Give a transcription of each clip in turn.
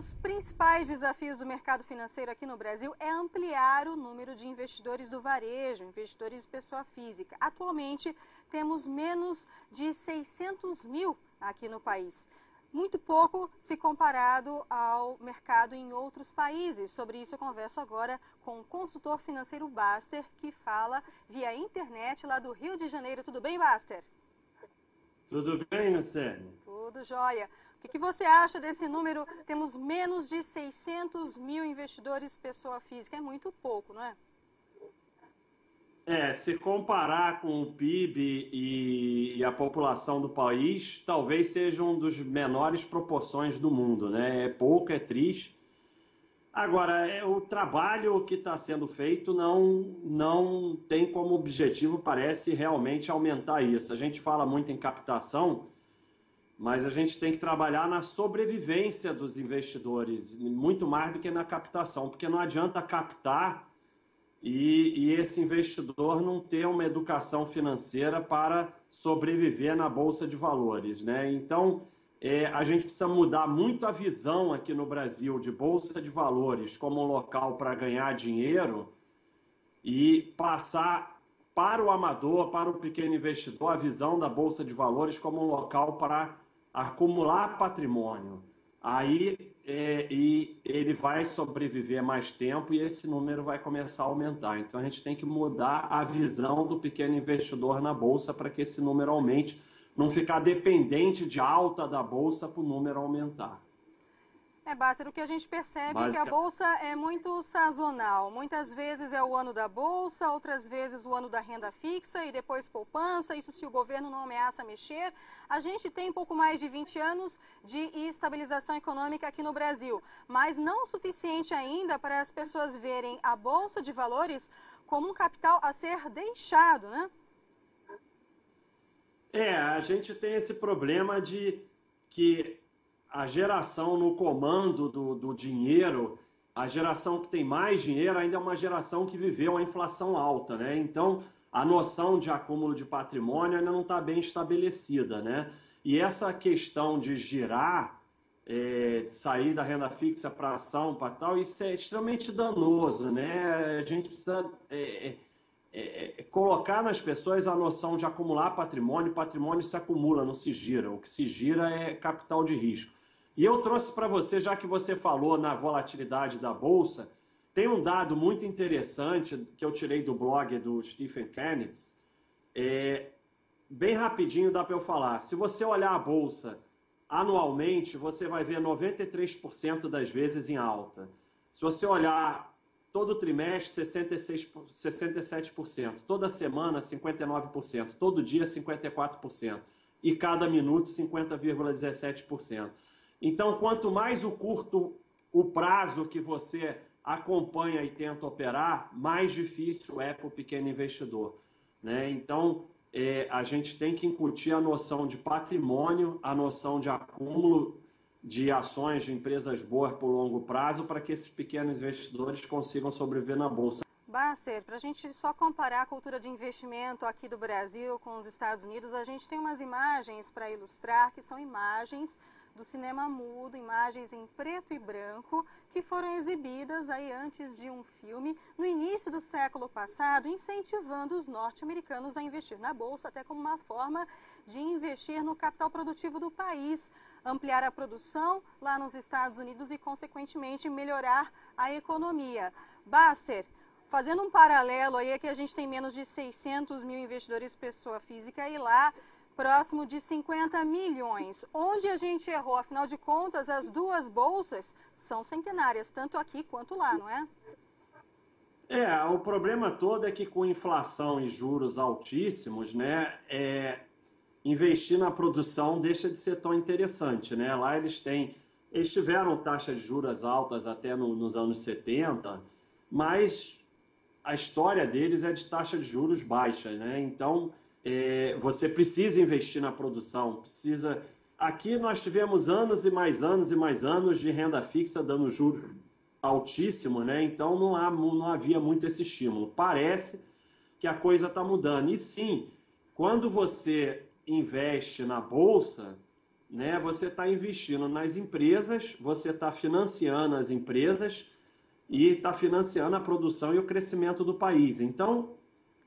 dos principais desafios do mercado financeiro aqui no Brasil é ampliar o número de investidores do varejo, investidores pessoa física. Atualmente, temos menos de 600 mil aqui no país. Muito pouco se comparado ao mercado em outros países. Sobre isso eu converso agora com o consultor financeiro Baster, que fala via internet lá do Rio de Janeiro. Tudo bem, Baster? Tudo bem, Lucerne? Tudo jóia. O que, que, você acha desse número? Temos menos de 600 mil investidores pessoa física. É muito pouco, não é? É, se comparar com o PIB e, e, a população do país, talvez seja um dos menores proporções do mundo, né? É pouco, é triste. Agora, é, o trabalho que está sendo feito não, não tem como objetivo, parece, realmente aumentar isso. A gente fala muito em captação, mas a gente tem que trabalhar na sobrevivência dos investidores, muito mais do que na captação, porque não adianta captar e, e, esse investidor não ter uma educação financeira para sobreviver na bolsa de valores, né? Então é, a gente precisa mudar muito a visão aqui no Brasil de bolsa de valores como um local para ganhar dinheiro e passar para o amador, para o pequeno investidor, a visão da bolsa de valores como um local para acumular patrimônio. Aí é, e ele vai sobreviver mais tempo e esse número vai começar a aumentar. Então a gente tem que mudar a visão do pequeno investidor na bolsa para que esse número aumente, não ficar dependente de alta da bolsa para o número aumentar. É, Basta, o que a gente percebe é que a bolsa é muito sazonal. Muitas vezes é o ano da bolsa, outras vezes o ano da renda fixa e depois poupança. Isso se o governo não ameaça mexer. A gente tem pouco mais de 20 anos de estabilização econômica aqui no Brasil, mas não o suficiente ainda para as pessoas verem a bolsa de valores como um capital a ser deixado, né? É, a gente tem esse problema de que a geração no comando do, do dinheiro, a geração que tem mais dinheiro ainda é uma geração que viveu a inflação alta, né? Então, a noção de acúmulo de patrimônio ainda não está bem estabelecida, né? E essa questão de girar, é, sair da renda fixa para ação, para tal, isso é extremamente danoso, né? A gente precisa é, é, é, colocar nas pessoas a noção de acumular patrimônio. Patrimônio se acumula, não se gira. O que se gira é capital de risco. E eu trouxe para você, já que você falou na volatilidade da bolsa, tem um dado muito interessante que eu tirei do blog do Stephen Kennedy. É, bem rapidinho dá para eu falar. Se você olhar a bolsa anualmente, você vai ver 93% das vezes em alta. Se você olhar todo trimestre, 66, 67%. Toda semana, 59%. Todo dia, 54%. E cada minuto, 50,17%. Então, quanto mais o curto o prazo que você acompanha e tenta operar, mais difícil é para o pequeno investidor. Né? Então, é, a gente tem que incutir a noção de patrimônio, a noção de acúmulo de ações de empresas boas por longo prazo para que esses pequenos investidores consigam sobreviver na bolsa. Baster, para a gente só comparar a cultura de investimento aqui do Brasil com os Estados Unidos, a gente tem umas imagens para ilustrar que são imagens do cinema mudo, imagens em preto e branco, que foram exibidas aí antes de um filme no início do século passado, incentivando os norte-americanos a investir na bolsa, até como uma forma de investir no capital produtivo do país, ampliar a produção lá nos Estados Unidos e, consequentemente, melhorar a economia. Basser, fazendo um paralelo aí, é que a gente tem menos de 600 mil investidores pessoa física e lá próximo de 50 milhões. Onde a gente errou? Afinal de contas, as duas bolsas são centenárias, tanto aqui quanto lá, não é? É, o problema todo é que com inflação e juros altíssimos, né, é, investir na produção deixa de ser tão interessante, né? Lá eles têm, eles tiveram taxas de juros altas até no, nos anos 70, mas a história deles é de taxa de juros baixas, né? Então, é, você precisa investir na produção, precisa. Aqui nós tivemos anos e mais anos e mais anos de renda fixa dando juros altíssimo, né? Então não, há, não havia muito esse estímulo. Parece que a coisa está mudando. E sim, quando você investe na bolsa, né, você está investindo nas empresas, você está financiando as empresas e está financiando a produção e o crescimento do país. Então,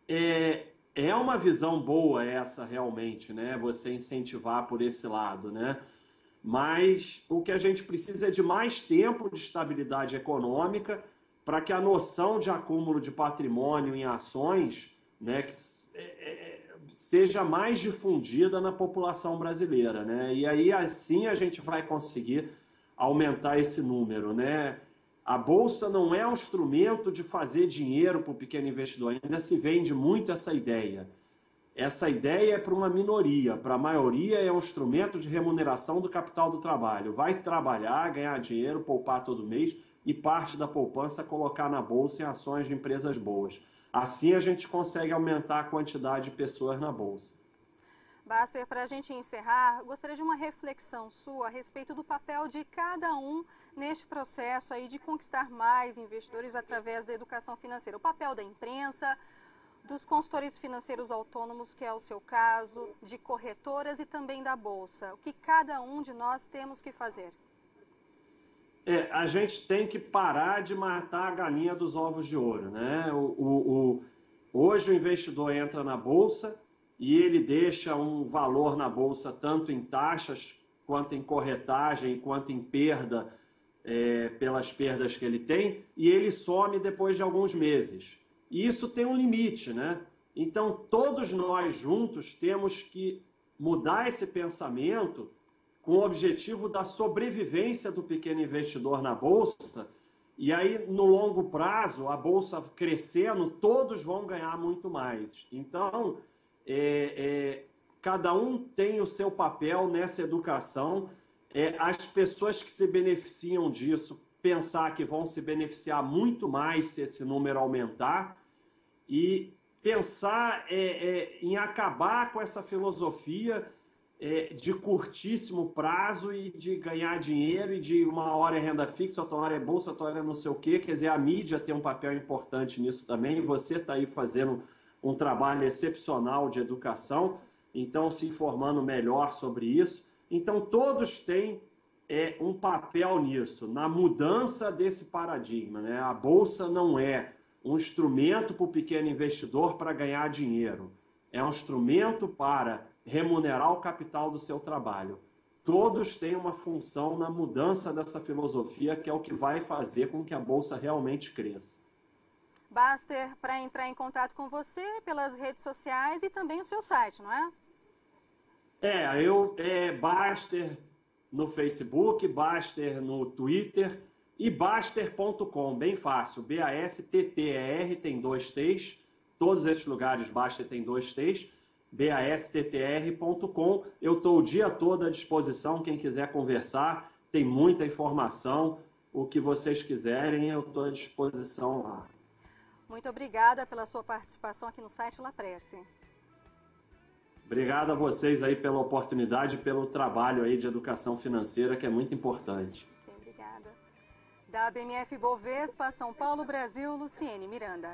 é, é uma visão boa essa realmente, né? Você incentivar por esse lado, né? Mas o que a gente precisa é de mais tempo de estabilidade econômica para que a noção de acúmulo de patrimônio em ações, né, que, é, é, seja mais difundida na população brasileira, né? E aí assim a gente vai conseguir aumentar esse número, né? A bolsa não é um instrumento de fazer dinheiro para o pequeno investidor, ainda se vende muito essa ideia. Essa ideia é para uma minoria, para a maioria é um instrumento de remuneração do capital do trabalho. Vai trabalhar, ganhar dinheiro, poupar todo mês e parte da poupança colocar na bolsa em ações de empresas boas. Assim a gente consegue aumentar a quantidade de pessoas na bolsa. Basser, para a gente encerrar, gostaria de uma reflexão sua a respeito do papel de cada um neste processo aí de conquistar mais investidores através da educação financeira. O papel da imprensa, dos consultores financeiros autônomos, que é o seu caso, de corretoras e também da bolsa. O que cada um de nós temos que fazer? É, a gente tem que parar de matar a galinha dos ovos de ouro, né? O, o, o, hoje o investidor entra na bolsa e ele deixa um valor na bolsa tanto em taxas quanto em corretagem, quanto em perda é, pelas perdas que ele tem e ele some depois de alguns meses. E isso tem um limite, né? Então todos nós juntos temos que mudar esse pensamento com o objetivo da sobrevivência do pequeno investidor na bolsa. E aí, no longo prazo, a bolsa crescendo, todos vão ganhar muito mais. Então, é, é, cada um tem o seu papel nessa educação. É, as pessoas que se beneficiam disso pensar que vão se beneficiar muito mais se esse número aumentar e pensar é, é, em acabar com essa filosofia é, de curtíssimo prazo e de ganhar dinheiro e de uma hora é renda fixa, outra hora é bolsa, outra hora é não sei o quê. Quer dizer, a mídia tem um papel importante nisso também. Você está aí fazendo um trabalho excepcional de educação, então se informando melhor sobre isso. Então, todos têm é, um papel nisso, na mudança desse paradigma. Né? A bolsa não é um instrumento para o pequeno investidor para ganhar dinheiro, é um instrumento para remunerar o capital do seu trabalho. Todos têm uma função na mudança dessa filosofia, que é o que vai fazer com que a bolsa realmente cresça. Baster, para entrar em contato com você pelas redes sociais e também o seu site, não é? É, eu é Baster no Facebook, Baster no Twitter e Baster.com, bem fácil. B-A-S-T-T-E-R, tem dois T's. Todos esses lugares Baster tem dois T's bastttr.com. Eu estou o dia todo à disposição, quem quiser conversar, tem muita informação. O que vocês quiserem, eu estou à disposição lá. Muito obrigada pela sua participação aqui no site La Prece. Obrigado a vocês aí pela oportunidade e pelo trabalho aí de educação financeira, que é muito importante. obrigada. Da BMF Bovespa, São Paulo, Brasil, Luciene Miranda.